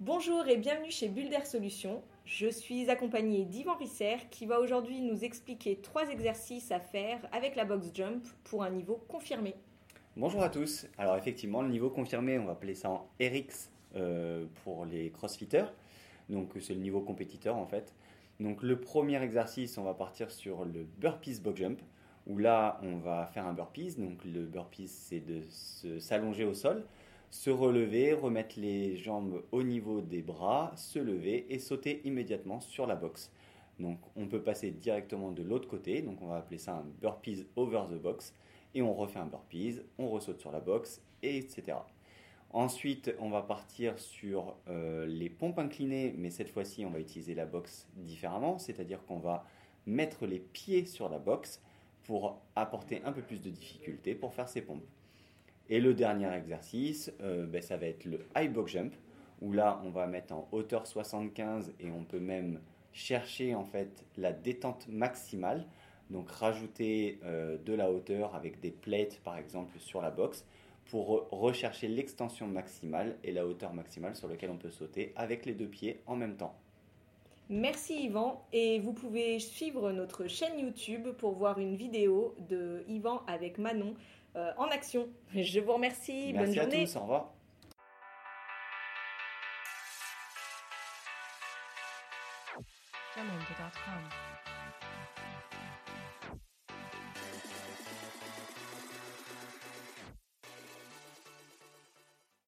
Bonjour et bienvenue chez Bulder Solutions. Je suis accompagnée d'Yvan Risser qui va aujourd'hui nous expliquer trois exercices à faire avec la box jump pour un niveau confirmé. Bonjour à tous. Alors effectivement, le niveau confirmé, on va appeler ça en RX euh, pour les crossfitters. Donc c'est le niveau compétiteur en fait. Donc le premier exercice, on va partir sur le burpees box jump où là, on va faire un burpees. Donc le burpees, c'est de s'allonger au sol se relever, remettre les jambes au niveau des bras, se lever et sauter immédiatement sur la box. Donc on peut passer directement de l'autre côté, donc on va appeler ça un burpees over the box, et on refait un burpees, on ressaute sur la box, etc. Ensuite, on va partir sur euh, les pompes inclinées, mais cette fois-ci, on va utiliser la box différemment, c'est-à-dire qu'on va mettre les pieds sur la box pour apporter un peu plus de difficulté pour faire ces pompes. Et le dernier exercice, euh, ben, ça va être le high box jump, où là, on va mettre en hauteur 75 et on peut même chercher en fait la détente maximale. Donc rajouter euh, de la hauteur avec des plates par exemple sur la box pour rechercher l'extension maximale et la hauteur maximale sur laquelle on peut sauter avec les deux pieds en même temps. Merci Yvan et vous pouvez suivre notre chaîne YouTube pour voir une vidéo de Yvan avec Manon euh, en action. Je vous remercie. Merci Bonne journée. à tous. Au revoir. jamendo.com.